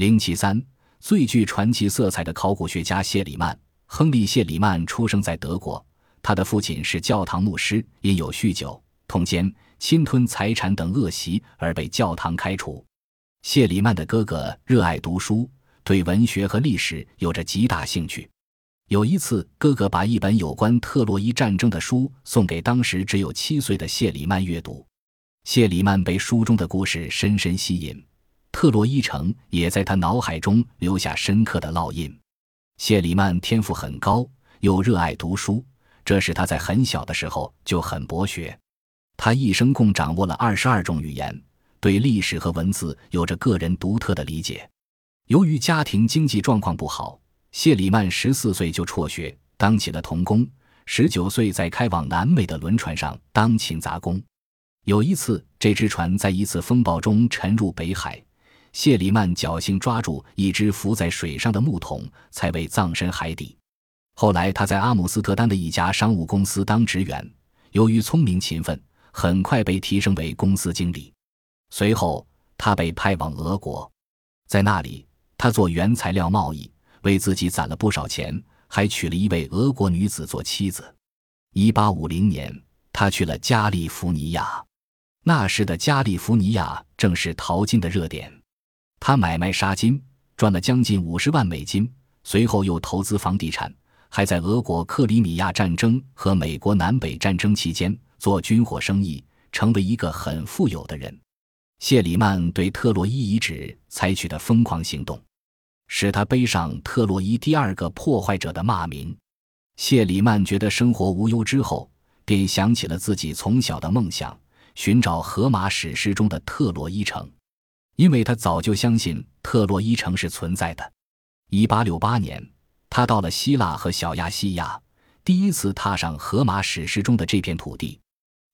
零七三，最具传奇色彩的考古学家谢里曼。亨利·谢里曼出生在德国，他的父亲是教堂牧师，因有酗酒、通奸、侵吞财产等恶习而被教堂开除。谢里曼的哥哥热爱读书，对文学和历史有着极大兴趣。有一次，哥哥把一本有关特洛伊战争的书送给当时只有七岁的谢里曼阅读，谢里曼被书中的故事深深吸引，特洛伊城也在他脑海中留下深刻的烙印。谢里曼天赋很高，又热爱读书，这使他在很小的时候就很博学。他一生共掌握了二十二种语言，对历史和文字有着个人独特的理解。由于家庭经济状况不好，谢里曼十四岁就辍学，当起了童工。十九岁在开往南美的轮船上当勤杂工。有一次，这只船在一次风暴中沉入北海。谢里曼侥幸抓住一只浮在水上的木桶，才未葬身海底。后来，他在阿姆斯特丹的一家商务公司当职员，由于聪明勤奋，很快被提升为公司经理。随后，他被派往俄国，在那里，他做原材料贸易，为自己攒了不少钱，还娶了一位俄国女子做妻子。1850年，他去了加利福尼亚，那时的加利福尼亚正是淘金的热点。他买卖沙金赚了将近五十万美金，随后又投资房地产，还在俄国克里米亚战争和美国南北战争期间做军火生意，成为一个很富有的人。谢里曼对特洛伊遗址采取的疯狂行动，使他背上特洛伊第二个破坏者的骂名。谢里曼觉得生活无忧之后，便想起了自己从小的梦想，寻找荷马史诗中的特洛伊城。因为他早就相信特洛伊城是存在的。一八六八年，他到了希腊和小亚细亚，第一次踏上荷马史诗中的这片土地。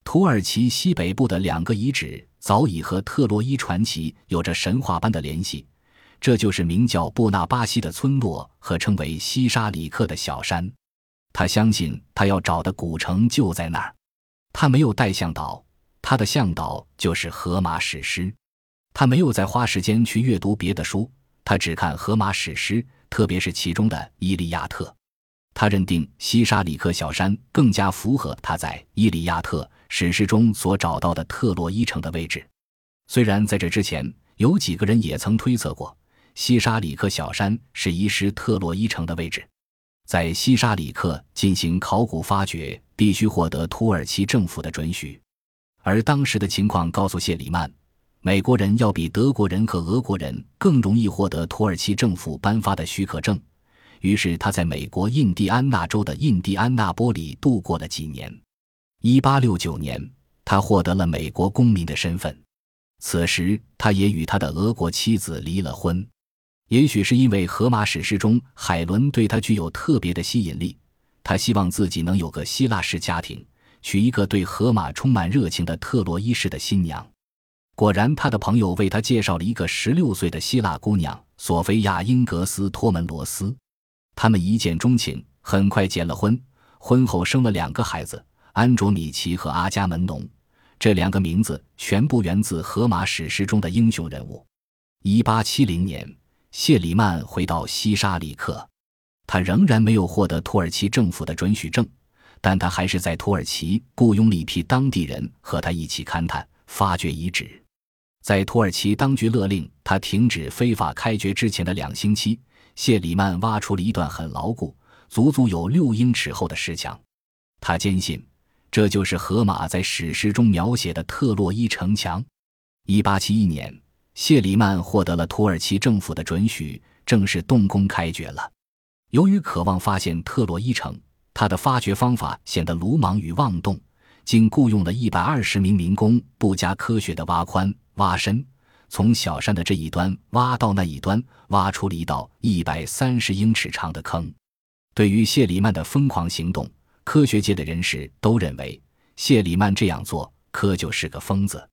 土耳其西北部的两个遗址早已和特洛伊传奇有着神话般的联系，这就是名叫布纳巴西的村落和称为西沙里克的小山。他相信他要找的古城就在那儿。他没有带向导，他的向导就是荷马史诗。他没有再花时间去阅读别的书，他只看荷马史诗，特别是其中的《伊利亚特》。他认定西沙里克小山更加符合他在《伊利亚特》史诗中所找到的特洛伊城的位置。虽然在这之前，有几个人也曾推测过西沙里克小山是遗失特洛伊城的位置。在西沙里克进行考古发掘，必须获得土耳其政府的准许，而当时的情况告诉谢里曼。美国人要比德国人和俄国人更容易获得土耳其政府颁发的许可证，于是他在美国印第安纳州的印第安纳波里度过了几年。1869年，他获得了美国公民的身份。此时，他也与他的俄国妻子离了婚。也许是因为荷马史诗中海伦对他具有特别的吸引力，他希望自己能有个希腊式家庭，娶一个对荷马充满热情的特洛伊式的新娘。果然，他的朋友为他介绍了一个十六岁的希腊姑娘索菲亚·英格斯托门罗斯。他们一见钟情，很快结了婚。婚后生了两个孩子：安卓米奇和阿伽门农。这两个名字全部源自荷马史诗中的英雄人物。一八七零年，谢里曼回到西沙里克，他仍然没有获得土耳其政府的准许证，但他还是在土耳其雇佣了一批当地人和他一起勘探、发掘遗址。在土耳其当局勒令他停止非法开掘之前的两星期，谢里曼挖出了一段很牢固、足足有六英尺厚的石墙。他坚信，这就是荷马在史诗中描写的特洛伊城墙。一八七一年，谢里曼获得了土耳其政府的准许，正式动工开掘了。由于渴望发现特洛伊城，他的发掘方法显得鲁莽与妄动，竟雇佣了一百二十名民工，不加科学的挖宽。挖深，从小山的这一端挖到那一端，挖出了一道一百三十英尺长的坑。对于谢里曼的疯狂行动，科学界的人士都认为谢里曼这样做可就是个疯子。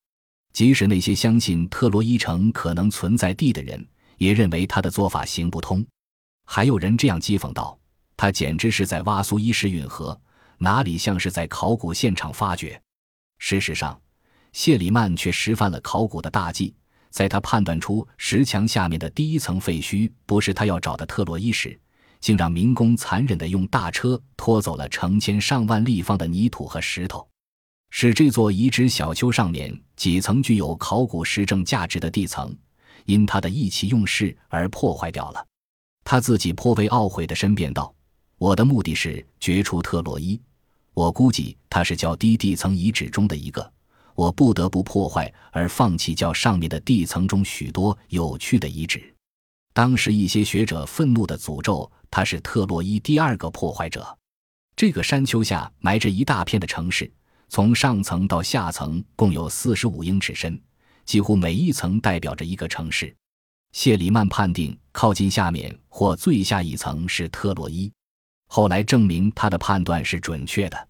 即使那些相信特洛伊城可能存在地的人，也认为他的做法行不通。还有人这样讥讽道：“他简直是在挖苏伊士运河，哪里像是在考古现场发掘？”事实上。谢里曼却实犯了考古的大忌，在他判断出石墙下面的第一层废墟不是他要找的特洛伊时，竟让民工残忍地用大车拖走了成千上万立方的泥土和石头，使这座遗址小丘上面几层具有考古实证价值的地层，因他的意气用事而破坏掉了。他自己颇为懊悔地申辩道：“我的目的是掘出特洛伊，我估计它是较低地层遗址中的一个，我不得不破坏而放弃较上面的地层中许多有趣的遗址。”当时一些学者愤怒地诅咒。他是特洛伊第二个破坏者。这个山丘下埋着一大片的城市，从上层到下层共有四十五英尺深，几乎每一层代表着一个城市。谢里曼判定靠近下面或最下一层是特洛伊，后来证明他的判断是准确的。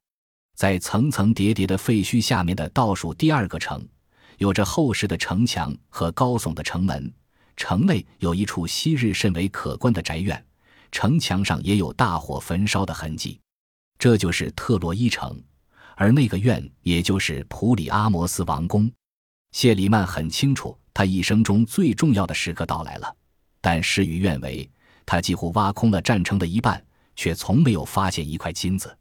在层层叠叠的废墟下面的倒数第二个城，有着厚实的城墙和高耸的城门，城内有一处昔日甚为可观的宅院。城墙上也有大火焚烧的痕迹，这就是特洛伊城，而那个院也就是普里阿摩斯王宫。谢里曼很清楚，他一生中最重要的时刻到来了，但事与愿违，他几乎挖空了战城的一半，却从没有发现一块金子。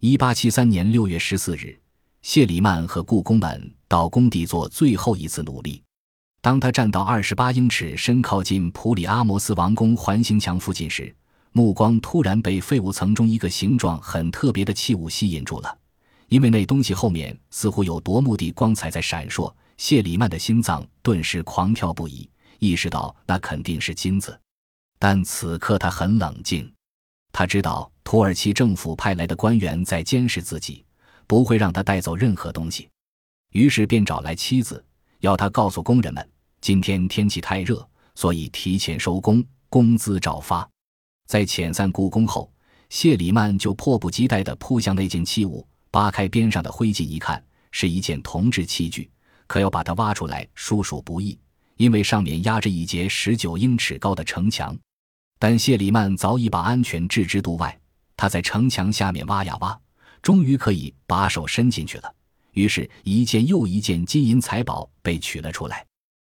一八七三年六月十四日，谢里曼和故宫们到工地做最后一次努力。当他站到二十八英尺深、靠近普里阿摩斯王宫环形墙附近时，目光突然被废物层中一个形状很特别的器物吸引住了，因为那东西后面似乎有夺目的光彩在闪烁。谢里曼的心脏顿时狂跳不已，意识到那肯定是金子。但此刻他很冷静，他知道土耳其政府派来的官员在监视自己，不会让他带走任何东西。于是便找来妻子，要他告诉工人们，今天天气太热，所以提前收工，工资照发。在遣散故宫后，谢里曼就迫不及待地扑向那件器物，扒开边上的灰烬一看，是一件铜制器具。可要把它挖出来，殊属不易，因为上面压着一截十九英尺高的城墙。但谢里曼早已把安全置之度外，他在城墙下面挖呀挖，终于可以把手伸进去了。于是，一件又一件金银财宝被取了出来。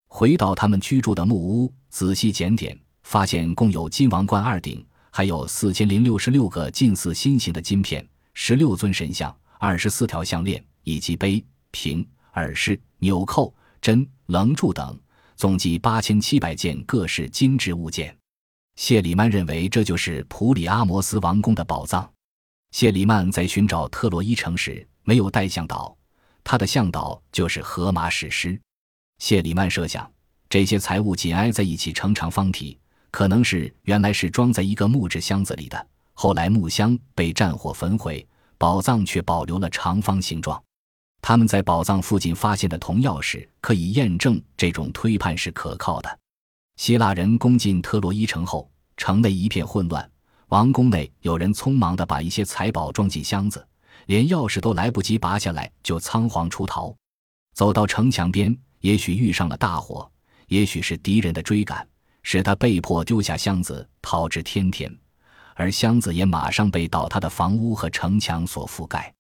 回到他们居住的木屋，仔细检点。发现共有金王冠二顶，还有四千零六十六个近似心形的金片，十六尊神像，二十四条项链，以及杯、瓶、耳饰、纽扣、针、棱柱等，总计八千七百件各式金制物件。谢里曼认为这就是普里阿摩斯王宫的宝藏。谢里曼在寻找特洛伊城时没有带向导，他的向导就是荷马史诗。谢里曼设想这些财物紧挨在一起，呈长方体。可能是原来是装在一个木质箱子里的，后来木箱被战火焚毁，宝藏却保留了长方形状。他们在宝藏附近发现的铜钥匙可以验证这种推判是可靠的。希腊人攻进特洛伊城后，城内一片混乱，王宫内有人匆忙地把一些财宝装进箱子，连钥匙都来不及拔下来就仓皇出逃。走到城墙边，也许遇上了大火，也许是敌人的追赶。使他被迫丢下箱子逃至天天，而箱子也马上被倒塌的房屋和城墙所覆盖。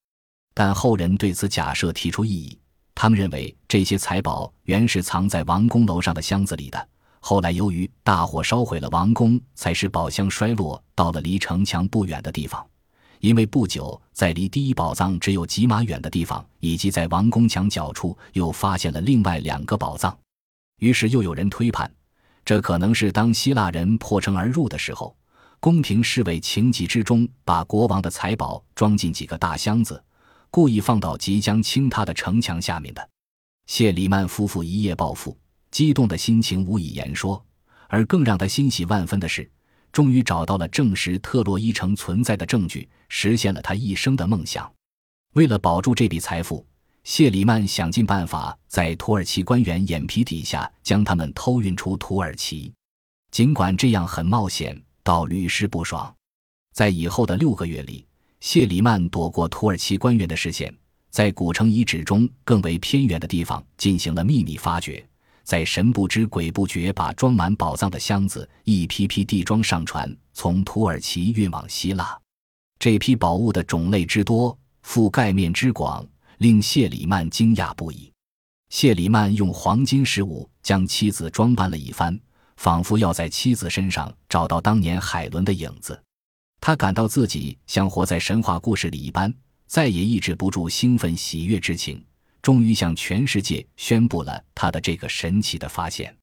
但后人对此假设提出异议，他们认为这些财宝原是藏在王宫楼上的箱子里的，后来由于大火烧毁了王宫，才使宝箱衰落到了离城墙不远的地方。因为不久，在离第一宝藏只有几码远的地方，以及在王宫墙角处，又发现了另外两个宝藏。于是又有人推判。这可能是当希腊人破城而入的时候，宫廷侍卫情急之中把国王的财宝装进几个大箱子，故意放到即将倾塌的城墙下面的。谢里曼夫妇一夜暴富，激动的心情无以言说。而更让他欣喜万分的是，终于找到了证实特洛伊城存在的证据，实现了他一生的梦想。为了保住这笔财富。谢里曼想尽办法在土耳其官员眼皮底下将他们偷运出土耳其，尽管这样很冒险，倒屡试不爽。在以后的六个月里，谢里曼躲过土耳其官员的视线，在古城遗址中更为偏远的地方进行了秘密发掘，在神不知鬼不觉把装满宝藏的箱子一批批地装上船，从土耳其运往希腊。这批宝物的种类之多，覆盖面之广。令谢里曼惊讶不已。谢里曼用黄金饰物将妻子装扮了一番，仿佛要在妻子身上找到当年海伦的影子。他感到自己像活在神话故事里一般，再也抑制不住兴奋喜悦之情，终于向全世界宣布了他的这个神奇的发现。